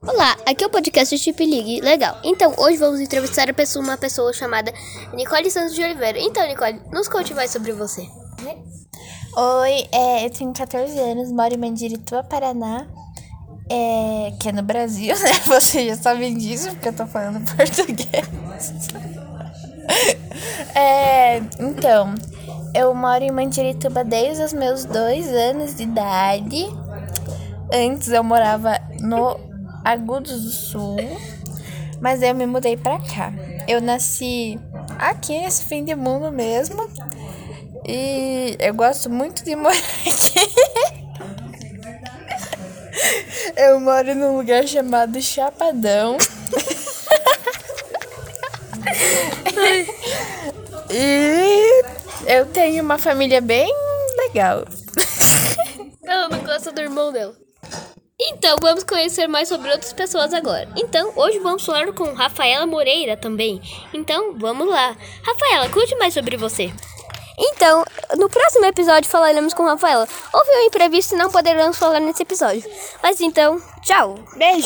Olá, aqui é o podcast Chip League. Legal. Então, hoje vamos entrevistar uma pessoa chamada Nicole Santos de Oliveira. Então, Nicole, nos conte mais sobre você. Oi, é, eu tenho 14 anos, moro em Mandirituba, Paraná, é, que é no Brasil, né? Vocês já sabem disso, porque eu tô falando português. é, então, eu moro em Mandirituba desde os meus dois anos de idade. Antes eu morava no Agudos do Sul, mas eu me mudei pra cá. Eu nasci aqui nesse fim de mundo mesmo. E eu gosto muito de morar aqui. Eu moro num lugar chamado Chapadão. e eu tenho uma família bem legal. Ela não gosta do irmão dela. Então, vamos conhecer mais sobre outras pessoas agora. Então, hoje vamos falar com Rafaela Moreira também. Então, vamos lá. Rafaela, conte mais sobre você. Então, no próximo episódio falaremos com Rafaela. Houve um imprevisto e não poderemos falar nesse episódio. Mas então, tchau. Beijo.